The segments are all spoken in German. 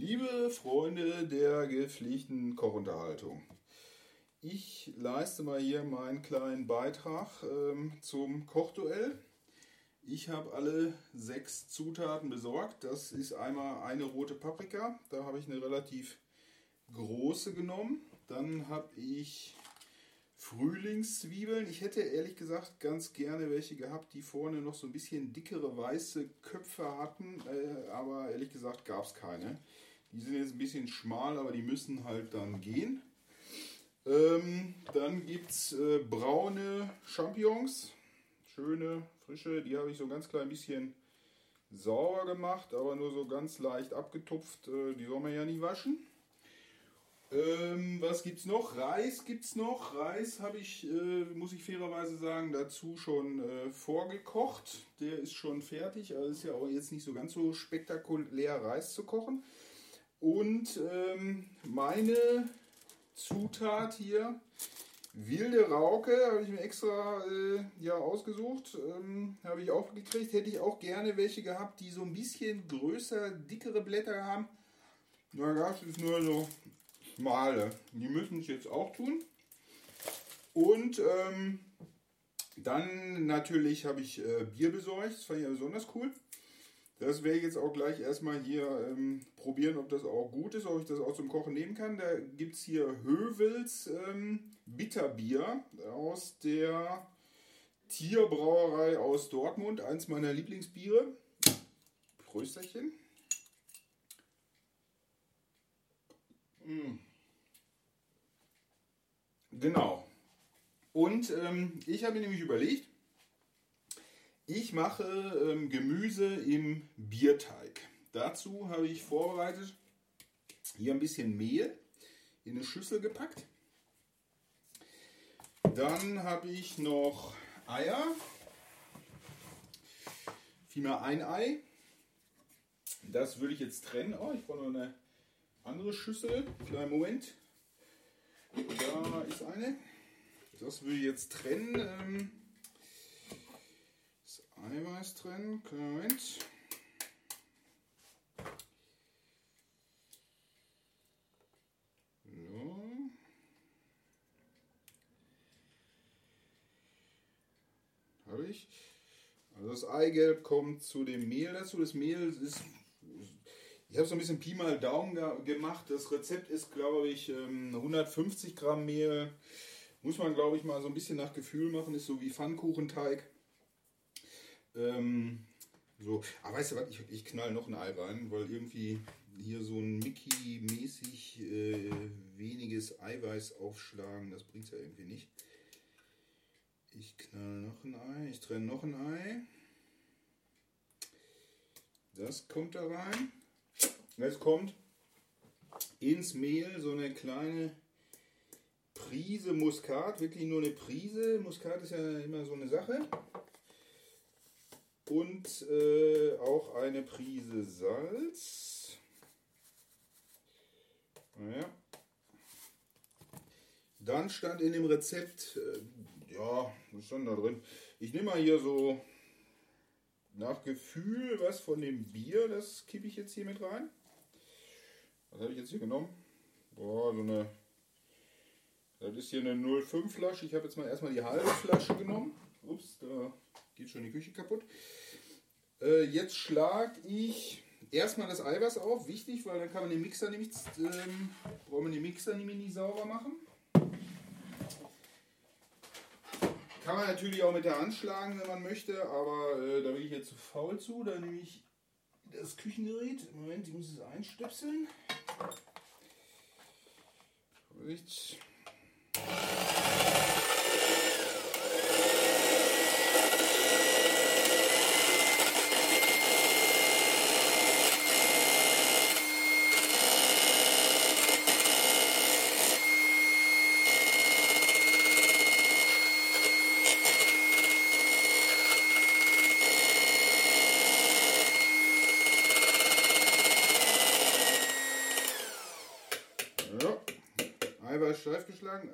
Liebe Freunde der gepflegten Kochunterhaltung, ich leiste mal hier meinen kleinen Beitrag ähm, zum Kochduell. Ich habe alle sechs Zutaten besorgt. Das ist einmal eine rote Paprika, da habe ich eine relativ große genommen. Dann habe ich Frühlingszwiebeln. Ich hätte ehrlich gesagt ganz gerne welche gehabt, die vorne noch so ein bisschen dickere weiße Köpfe hatten, äh, aber ehrlich gesagt gab es keine. Die sind jetzt ein bisschen schmal, aber die müssen halt dann gehen. Ähm, dann gibt es äh, braune Champignons. Schöne, frische. Die habe ich so ein ganz klein bisschen sauber gemacht, aber nur so ganz leicht abgetupft. Äh, die soll man ja nicht waschen. Ähm, was gibt's noch? Reis gibt's noch. Reis habe ich, äh, muss ich fairerweise sagen, dazu schon äh, vorgekocht. Der ist schon fertig. Also ist ja auch jetzt nicht so ganz so spektakulär Reis zu kochen. Und ähm, meine Zutat hier, wilde Rauke, habe ich mir extra äh, ja, ausgesucht. Ähm, habe ich auch gekriegt. Hätte ich auch gerne welche gehabt, die so ein bisschen größer, dickere Blätter haben. Na, das ist nur so Male. Die müssen es jetzt auch tun. Und ähm, dann natürlich habe ich äh, Bier besorgt. Das fand ich ja besonders cool. Das werde ich jetzt auch gleich erstmal hier ähm, probieren, ob das auch gut ist, ob ich das auch zum Kochen nehmen kann. Da gibt es hier Hövels ähm, Bitterbier aus der Tierbrauerei aus Dortmund. Eins meiner Lieblingsbiere. Prösterchen. Mmh. Genau. Und ähm, ich habe mir nämlich überlegt, ich mache ähm, Gemüse im Bierteig. Dazu habe ich vorbereitet hier ein bisschen Mehl in eine Schüssel gepackt. Dann habe ich noch Eier. Vielmehr ein Ei. Das würde ich jetzt trennen. Oh, ich brauche noch eine andere Schüssel. Kleinen Moment. Da ist eine. Das will ich jetzt trennen. Ähm, Eiweiß trennen. Moment. So. Habe ich. Also das Eigelb kommt zu dem Mehl dazu. Das Mehl ist ich habe so ein bisschen Pi mal Daumen gemacht. Das Rezept ist, glaube ich, 150 ähm, Gramm Mehl. Muss man, glaube ich, mal so ein bisschen nach Gefühl machen. Ist so wie Pfannkuchenteig. Ähm, so. Aber weißt du was, ich, ich knall noch ein Ei rein, weil irgendwie hier so ein Mickey-mäßig äh, weniges Eiweiß aufschlagen, das bringt ja irgendwie nicht. Ich knall noch ein Ei, ich trenne noch ein Ei. Das kommt da rein. Jetzt kommt ins Mehl so eine kleine Prise Muskat, wirklich nur eine Prise. Muskat ist ja immer so eine Sache. Und äh, auch eine Prise Salz. Naja. Dann stand in dem Rezept, äh, ja, was stand da drin? Ich nehme mal hier so nach Gefühl was von dem Bier, das kippe ich jetzt hier mit rein. Was habe ich jetzt hier genommen? Boah, so eine. Das ist hier eine 05 Flasche. Ich habe jetzt mal erstmal die halbe Flasche genommen. Ups, da geht schon die Küche kaputt. Äh, jetzt schlage ich erstmal das Eiweiß auf. Wichtig, weil dann kann man den Mixer nämlich, ähm, braucht man den Mixer nämlich nicht sauber machen. Kann man natürlich auch mit der Hand schlagen, wenn man möchte, aber äh, da bin ich jetzt zu faul zu. Da nehme ich das Küchengerät. Moment, ich muss es einstöpseln. Gut.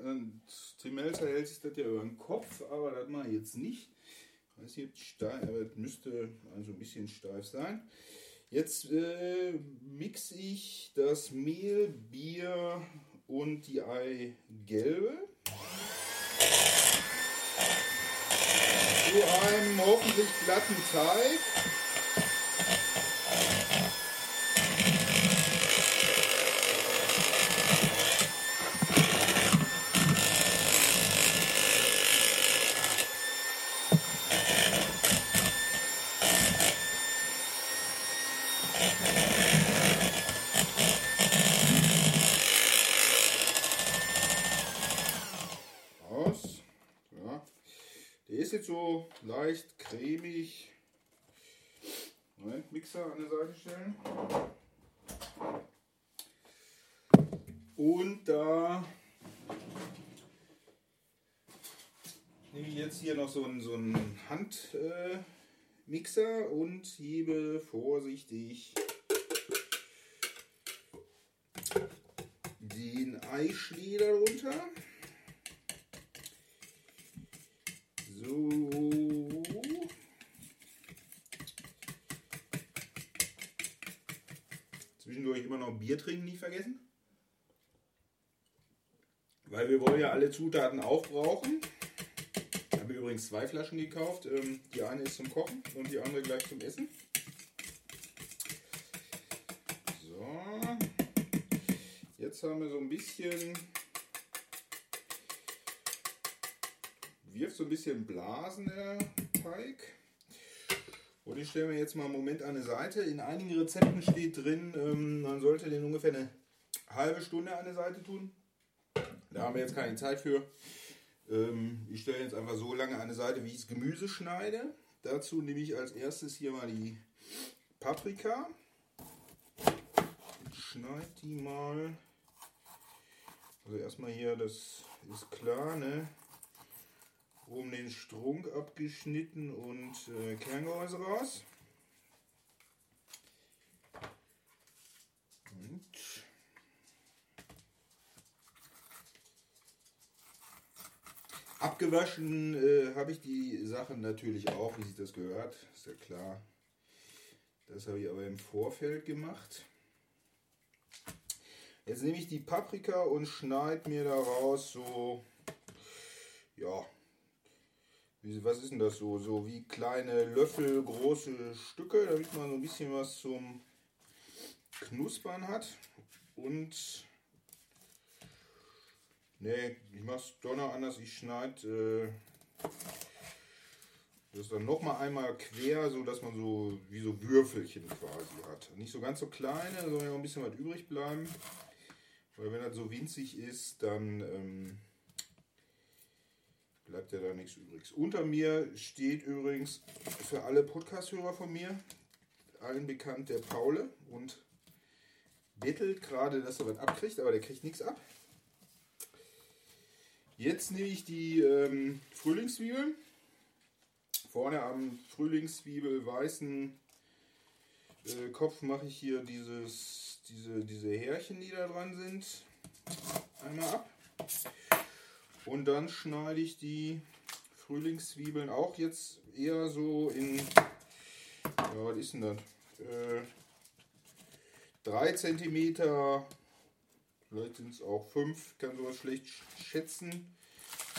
Und Tim Melzer hält sich das ja über den Kopf, aber das ich jetzt nicht. Ich weiß nicht, steif, aber es müsste also ein bisschen steif sein. Jetzt äh, mixe ich das Mehl, Bier und die Eigelbe zu einem hoffentlich glatten Teig. Aus. Ja. Der ist jetzt so leicht cremig. Mixer an der Seite stellen. Und da nehme ich jetzt hier noch so einen, so einen Handmixer äh, und hebe vorsichtig den Eischlee darunter. So. Zwischendurch immer noch Bier trinken nicht vergessen. Weil wir wollen ja alle Zutaten aufbrauchen. Ich habe übrigens zwei Flaschen gekauft. Ähm, Die eine ist zum Kochen und die andere gleich zum Essen. So. Jetzt haben wir so ein bisschen wirft so ein bisschen Blasen der Teig. Und ich stelle mir jetzt mal einen Moment an eine Seite. In einigen Rezepten steht drin, ähm, man sollte den ungefähr eine halbe Stunde an eine Seite tun. Da haben wir jetzt keine Zeit für. Ähm, ich stelle jetzt einfach so lange an eine Seite, wie ich das Gemüse schneide. Dazu nehme ich als erstes hier mal die Paprika. Schneide die mal. Also erstmal hier, das ist klar, ne? Oben den Strunk abgeschnitten und äh, Kerngehäuse raus. Und abgewaschen äh, habe ich die Sachen natürlich auch, wie sich das gehört, ist ja klar. Das habe ich aber im Vorfeld gemacht. Jetzt nehme ich die Paprika und schneide mir daraus so, ja, wie, was ist denn das so? So wie kleine Löffel große Stücke, damit man so ein bisschen was zum Knuspern hat. Und ne, ich mache es doch noch anders. Ich schneide äh, das dann noch mal einmal quer, so dass man so wie so Würfelchen quasi hat. Nicht so ganz so kleine, ja auch ein bisschen was übrig bleiben. Weil wenn das so winzig ist, dann ähm, bleibt ja da nichts übrig. Unter mir steht übrigens für alle Podcast-Hörer von mir, allen bekannt, der Paule und bettelt gerade, dass er was abkriegt, aber der kriegt nichts ab. Jetzt nehme ich die ähm, Frühlingszwiebeln. Vorne am Frühlingszwiebel weißen äh, Kopf mache ich hier dieses, diese, diese Härchen, die da dran sind, einmal ab. Und dann schneide ich die Frühlingszwiebeln auch jetzt eher so in, ja, was ist denn das? Äh, 3 cm, vielleicht sind es auch 5, kann sowas schlecht schätzen.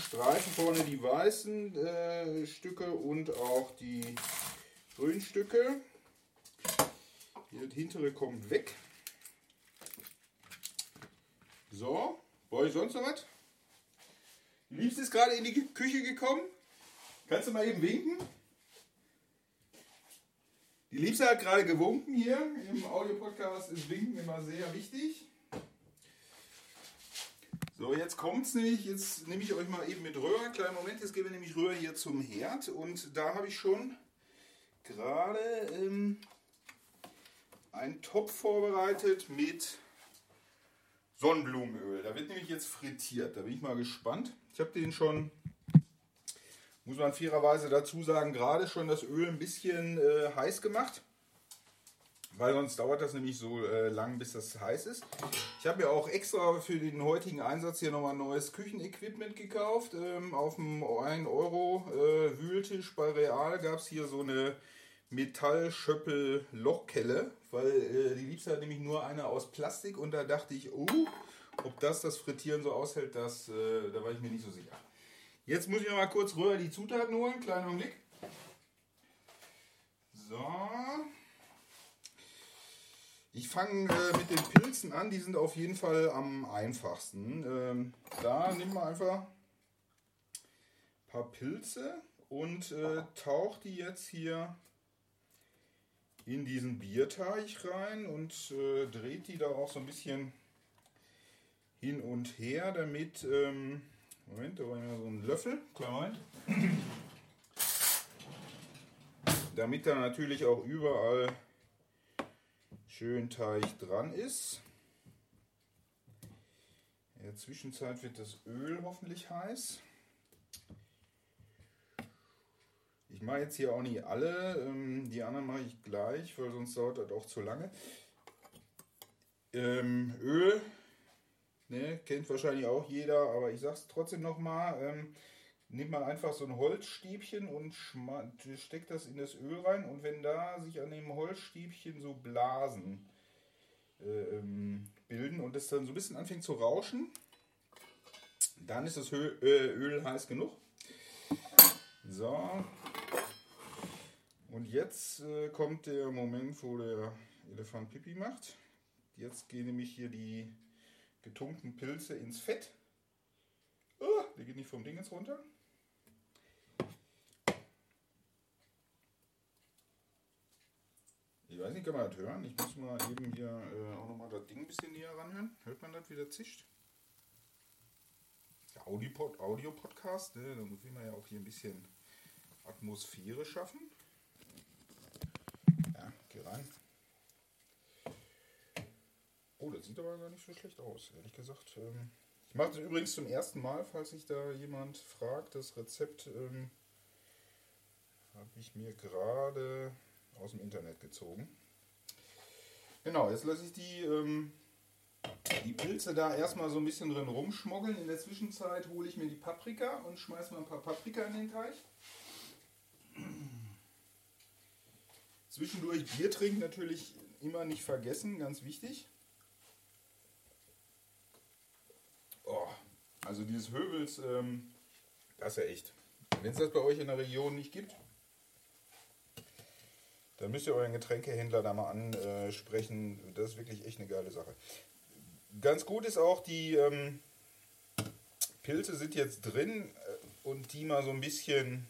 Streifen vorne die weißen äh, Stücke und auch die grünen Stücke. Hier das hintere kommt weg. So, brauche ich sonst noch was? Die Liebste ist gerade in die Küche gekommen. Kannst du mal eben winken? Die Liebste hat gerade gewunken hier. Im Audiopodcast ist Winken immer sehr wichtig. So, jetzt kommt es nämlich. Jetzt nehme ich euch mal eben mit rüber. Kleinen Moment, jetzt gehen wir nämlich rüber hier zum Herd. Und da habe ich schon gerade ähm, einen Topf vorbereitet mit Sonnenblumenöl. Da wird nämlich jetzt frittiert. Da bin ich mal gespannt. Ich habe den schon, muss man fairerweise dazu sagen, gerade schon das Öl ein bisschen äh, heiß gemacht. Weil sonst dauert das nämlich so äh, lang, bis das heiß ist. Ich habe mir auch extra für den heutigen Einsatz hier nochmal neues Küchenequipment gekauft. Ähm, auf dem 1 Euro äh, Wühltisch bei Real gab es hier so eine Metallschöppel-Lochkelle, weil äh, die liebste hat nämlich nur eine aus Plastik und da dachte ich, oh, ob das das Frittieren so aushält, das, äh, da war ich mir nicht so sicher. Jetzt muss ich noch mal kurz rüber die Zutaten holen, kleiner Blick. So. Ich fange äh, mit den Pilzen an, die sind auf jeden Fall am einfachsten. Ähm, da nehmen wir einfach ein paar Pilze und äh, taucht die jetzt hier in diesen Bierteig rein und äh, dreht die da auch so ein bisschen hin und her, damit, ähm, Moment, da war ja so ein Löffel, Moment, damit da natürlich auch überall schön Teig dran ist. In der Zwischenzeit wird das Öl hoffentlich heiß. Ich mache jetzt hier auch nicht alle, ähm, die anderen mache ich gleich, weil sonst dauert das auch zu lange. Ähm, Öl, ne, kennt wahrscheinlich auch jeder, aber ich sage es trotzdem nochmal. Ähm, nehmt mal einfach so ein Holzstäbchen und steckt das in das Öl rein und wenn da sich an dem Holzstäbchen so Blasen äh, ähm, bilden und es dann so ein bisschen anfängt zu rauschen, dann ist das Öl, äh, Öl heiß genug. So, und jetzt äh, kommt der Moment, wo der Elefant Pipi macht. Jetzt gehen nämlich hier die getunkten Pilze ins Fett. Oh, der geht nicht vom Ding jetzt runter. Ich weiß nicht, kann man das hören? Ich muss mal eben hier äh, auch nochmal das Ding ein bisschen näher ranhören. Hört man das, wie das zischt? Der Audio-Podcast, ne? da will man ja auch hier ein bisschen Atmosphäre schaffen. Rein. Oh, das sieht aber gar nicht so schlecht aus, ehrlich gesagt. Ähm, ich mache das übrigens zum ersten Mal, falls sich da jemand fragt. Das Rezept ähm, habe ich mir gerade aus dem Internet gezogen. Genau, jetzt lasse ich die, ähm, die Pilze da erstmal so ein bisschen drin rumschmuggeln. In der Zwischenzeit hole ich mir die Paprika und schmeiße mal ein paar Paprika in den Teich. Zwischendurch Bier trinken natürlich immer nicht vergessen, ganz wichtig. Oh, also dieses Höbels, ähm, das ist ja echt. Wenn es das bei euch in der Region nicht gibt, dann müsst ihr euren Getränkehändler da mal ansprechen. Das ist wirklich echt eine geile Sache. Ganz gut ist auch, die ähm, Pilze sind jetzt drin äh, und die mal so ein bisschen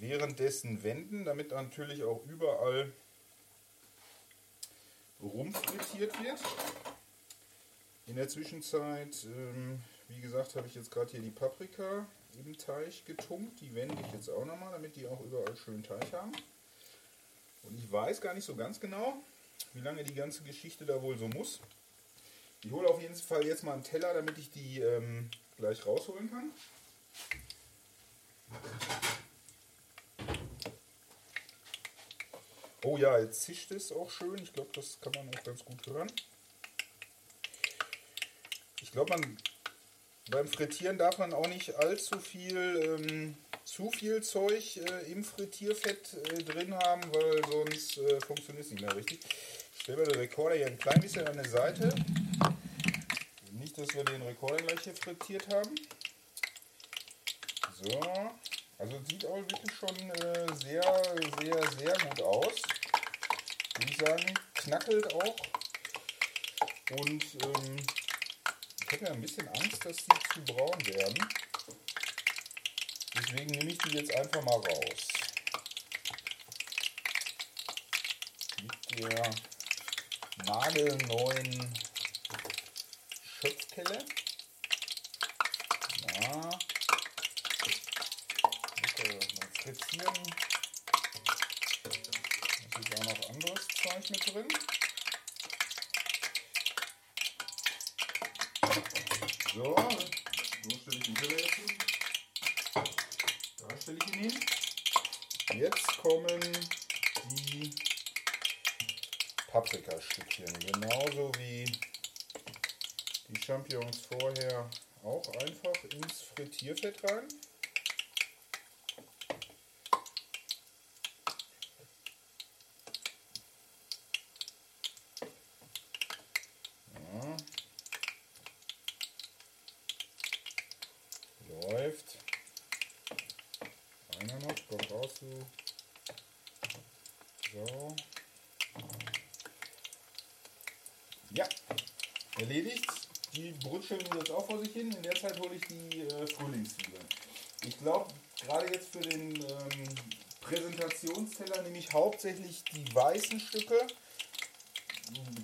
währenddessen wenden, damit natürlich auch überall rumfrittiert wird. In der Zwischenzeit, ähm, wie gesagt, habe ich jetzt gerade hier die Paprika im Teig getunkt. Die wende ich jetzt auch nochmal, damit die auch überall schön Teig haben. Und ich weiß gar nicht so ganz genau, wie lange die ganze Geschichte da wohl so muss. Ich hole auf jeden Fall jetzt mal einen Teller, damit ich die ähm, gleich rausholen kann. Oh ja, jetzt zischt es auch schön. Ich glaube, das kann man auch ganz gut hören. Ich glaube, man beim Frittieren darf man auch nicht allzu viel, ähm, zu viel Zeug äh, im Frittierfett äh, drin haben, weil sonst äh, funktioniert es nicht mehr richtig. Ich stelle den Rekorder hier ein klein bisschen an der Seite. Nicht, dass wir den Rekorder gleich hier frittiert haben. So, also sieht auch wirklich schon äh, sehr, sehr, sehr gut aus. Würde ich sagen, knackelt auch. Und ähm, ich habe ja ein bisschen Angst, dass die zu braun werden. Deswegen nehme ich die jetzt einfach mal raus. Mit der nagelneuen Schöpfkelle. Ja, frittieren. Da ist auch noch Zeug mit drin. So, so stelle ich den Teller jetzt hin. Da stelle ich ihn hin. Jetzt kommen die Paprikastückchen, genauso wie die Champignons vorher auch einfach ins Frittierfett rein. dazu. Ja, erledigt. Die brutscheln jetzt auch vor sich hin. In der Zeit hole ich die äh, Frühlingszwiebeln. Ich glaube, gerade jetzt für den ähm, Präsentationsteller nehme ich hauptsächlich die weißen Stücke.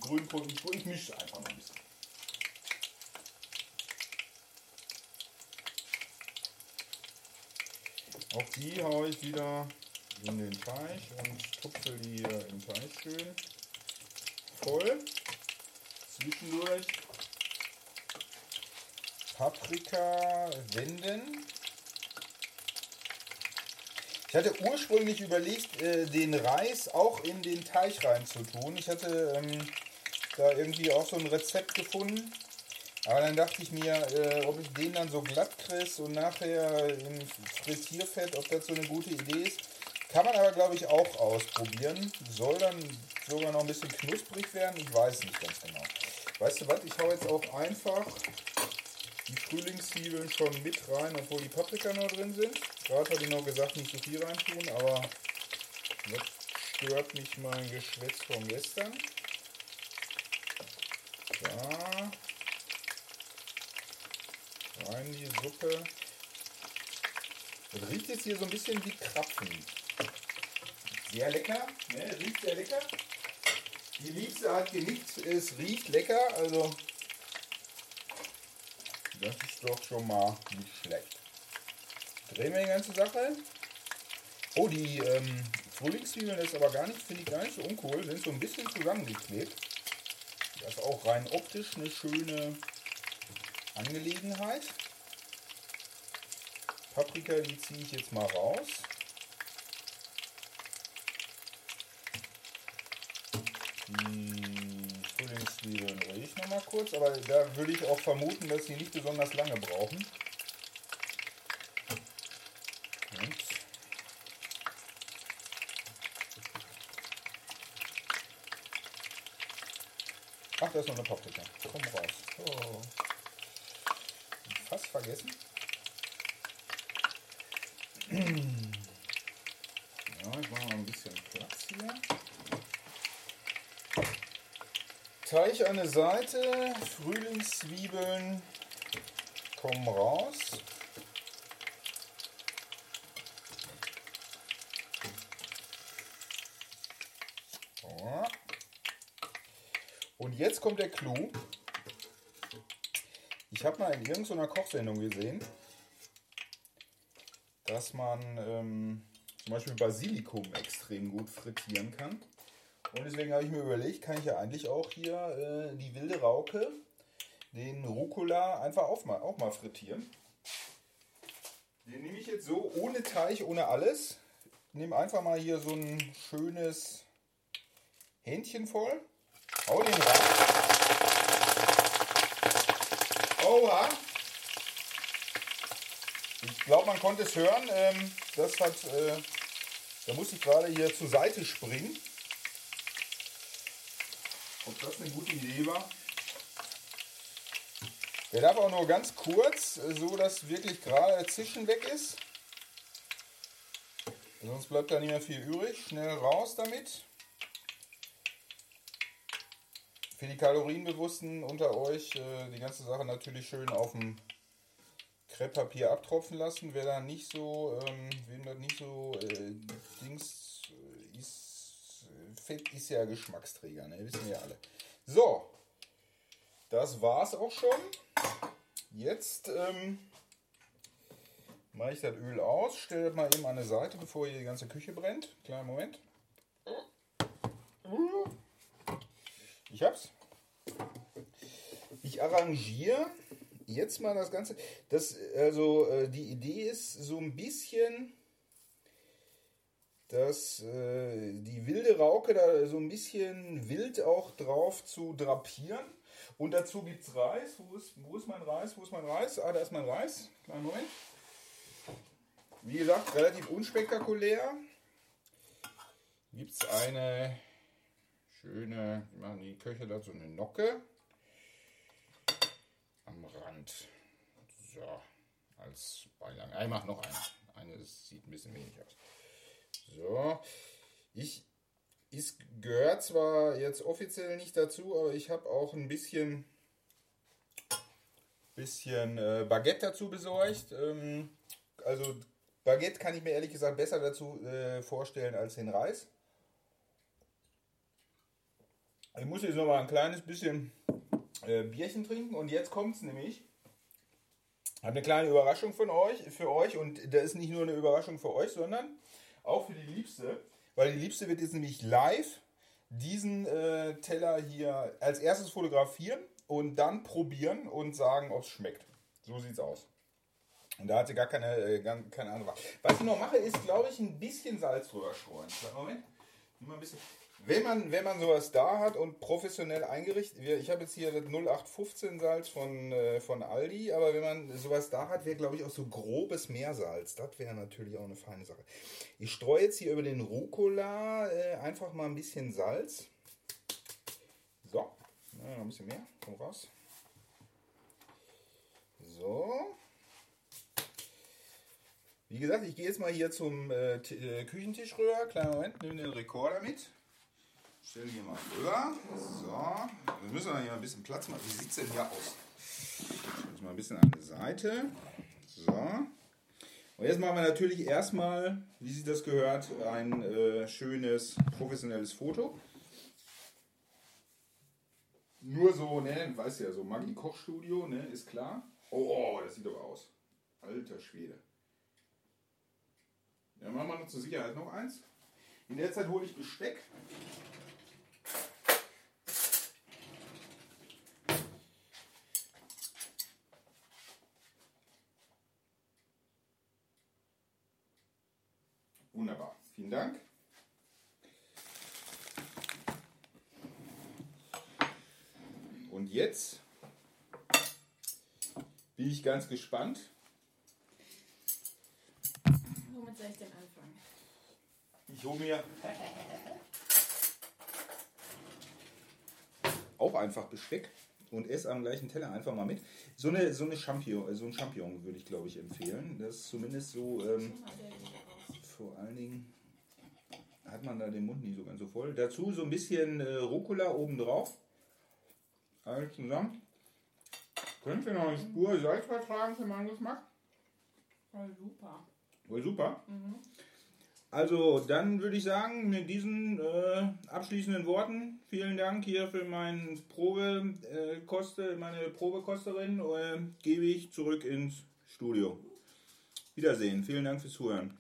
Grünkohl, ich mische einfach mal ein bisschen. Auch die haue ich wieder in den Teich und tupfe die hier im Teich schön voll. Zwischendurch Paprika wenden. Ich hatte ursprünglich überlegt, äh, den Reis auch in den Teich rein zu tun. Ich hatte ähm, da irgendwie auch so ein Rezept gefunden. Aber dann dachte ich mir, äh, ob ich den dann so glatt kriege und nachher im Frittierfett, ob das so eine gute Idee ist. Kann man aber, glaube ich, auch ausprobieren. Soll dann sogar noch ein bisschen knusprig werden. Ich weiß nicht ganz genau. Weißt du was? Ich hau jetzt auch einfach die Frühlingszwiebeln schon mit rein, obwohl die Paprika noch drin sind. Gerade habe ich noch gesagt, nicht so viel reintun, aber jetzt stört mich mein Geschwätz von gestern. Da. Rein die Suppe. Das riecht jetzt hier so ein bisschen wie Krapfen. Sehr lecker, ne? riecht sehr lecker. Die Liebste hat genickt, es riecht lecker, also das ist doch schon mal nicht schlecht. Drehen wir die ganze Sache. Oh, die ähm, Frühlingszwiebeln ist aber gar nicht, finde ich gar nicht so uncool, sind so ein bisschen zusammengeklebt. Das ist auch rein optisch eine schöne Angelegenheit. Paprika, die ziehe ich jetzt mal raus. Die Frühlingszwiebeln drehe ich noch mal kurz, aber da würde ich auch vermuten, dass sie nicht besonders lange brauchen. Ach, da ist noch eine Paprika. Komm raus. Oh. Fast vergessen. Ja, ich mache mal ein bisschen Platz hier. Teich eine Seite, Frühlingszwiebeln kommen raus. Und jetzt kommt der Clou. Ich habe mal in irgendeiner Kochsendung gesehen, dass man ähm, zum Beispiel Basilikum extrem gut frittieren kann. Und deswegen habe ich mir überlegt, kann ich ja eigentlich auch hier äh, die wilde Rauke, den Rucola einfach auch mal, auch mal frittieren. Den nehme ich jetzt so ohne Teig, ohne alles. Nehme einfach mal hier so ein schönes Hähnchen voll. Hau den rein. Oha! Ich glaube, man konnte es hören. Ähm, das hat, äh, da muss ich gerade hier zur Seite springen. Ob das eine gute Idee war? Der darf auch nur ganz kurz, so dass wirklich gerade Zischen weg ist. Sonst bleibt da nicht mehr viel übrig. Schnell raus damit. Für die Kalorienbewussten unter euch äh, die ganze Sache natürlich schön auf dem Krepppapier abtropfen lassen. Wer da nicht so, ähm, wem das nicht so äh, Dings äh, ist, Fett ist ja Geschmacksträger, ne? wissen wir alle. So, das war's auch schon. Jetzt ähm, mache ich das Öl aus, stelle das mal eben an eine Seite, bevor hier die ganze Küche brennt. Kleinen Moment. Ich hab's. Ich arrangiere jetzt mal das Ganze. Das, also äh, die Idee ist so ein bisschen, dass äh, die wilde Rauke da so ein bisschen wild auch drauf zu drapieren. Und dazu gibt es Reis. Wo ist, wo ist mein Reis? Wo ist mein Reis? Ah, da ist mein Reis. Kleinen Moment. Wie gesagt, relativ unspektakulär. Gibt es eine schöne, wie machen die Köche dazu, eine Nocke Rand. So, als Beilage. Ich mache noch eine. Eine sieht ein bisschen wenig aus. So. Ich, es gehört zwar jetzt offiziell nicht dazu, aber ich habe auch ein bisschen, bisschen äh, Baguette dazu besorgt. Ähm, also Baguette kann ich mir ehrlich gesagt besser dazu äh, vorstellen als den Reis. Ich muss jetzt noch mal ein kleines bisschen äh, Bierchen trinken und jetzt kommt es nämlich. Ich habe eine kleine Überraschung von euch, für euch und das ist nicht nur eine Überraschung für euch, sondern auch für die Liebste, weil die Liebste wird jetzt nämlich live diesen äh, Teller hier als erstes fotografieren und dann probieren und sagen, ob es schmeckt. So sieht's aus. Und da hat sie gar keine, äh, keine Ahnung. Was ich noch mache, ist, glaube ich, ein bisschen Salz drüber streuen. Moment. Mal ein bisschen. Wenn man, wenn man sowas da hat und professionell eingerichtet, ich habe jetzt hier das 0815 Salz von, äh, von Aldi, aber wenn man sowas da hat, wäre glaube ich auch so grobes Meersalz. Das wäre natürlich auch eine feine Sache. Ich streue jetzt hier über den Rucola äh, einfach mal ein bisschen Salz. So, ja, noch ein bisschen mehr, komm raus. So. Wie gesagt, ich gehe jetzt mal hier zum äh, äh Küchentisch rüber. Kleinen Moment, nehme den Rekorder mit. Stellen hier mal rüber. So. Dann müssen wir hier ein bisschen Platz machen. Wie sieht es denn hier aus? Ich mal ein bisschen an die Seite. So. Und jetzt machen wir natürlich erstmal, wie sich das gehört, ein äh, schönes professionelles Foto. Nur so, ne, weißt du ja, so Maggi Kochstudio, ne, ist klar. Oh, das sieht aber aus. Alter Schwede. Ja, machen wir noch zur Sicherheit noch eins. In der Zeit hole ich Besteck. Wunderbar. Vielen Dank. Und jetzt bin ich ganz gespannt. Womit soll ich denn anfangen? Ich hole mir auch einfach Besteck und esse am gleichen Teller einfach mal mit. So eine, so eine Champignon, so ein Champignon würde ich glaube ich empfehlen. Das ist zumindest so. Ähm, vor allen Dingen hat man da den Mund nicht so ganz so voll. Dazu so ein bisschen äh, Rucola obendrauf. Alles zusammen. Könnt ihr noch eine Spur Salz vertragen für meinen Geschmack? Voll super. Voll super. Mhm. Also, dann würde ich sagen, mit diesen äh, abschließenden Worten, vielen Dank hier für meinen Probekoste, äh, meine Probekosterin, äh, gebe ich zurück ins Studio. Wiedersehen. Vielen Dank fürs Zuhören.